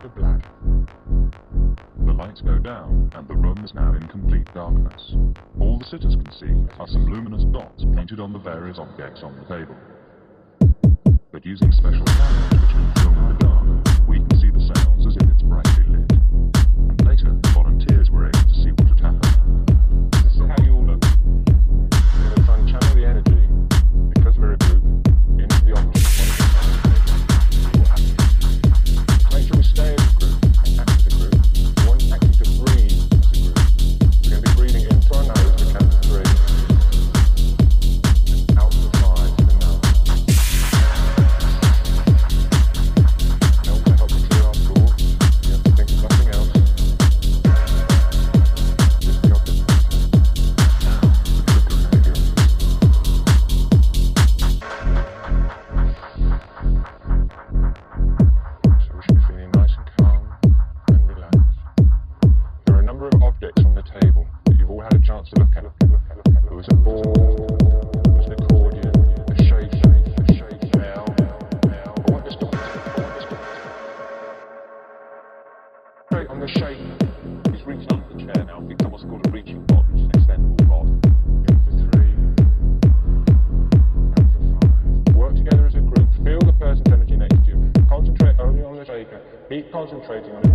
to black. The lights go down, and the room is now in complete darkness. All the sitters can see are some luminous dots painted on the various objects on the table. But using special cameras which can film in the dark, we can see the sounds as if it's bright breaching and. Work together as a group, feel the person's energy next to you, concentrate only on the concentrating on it.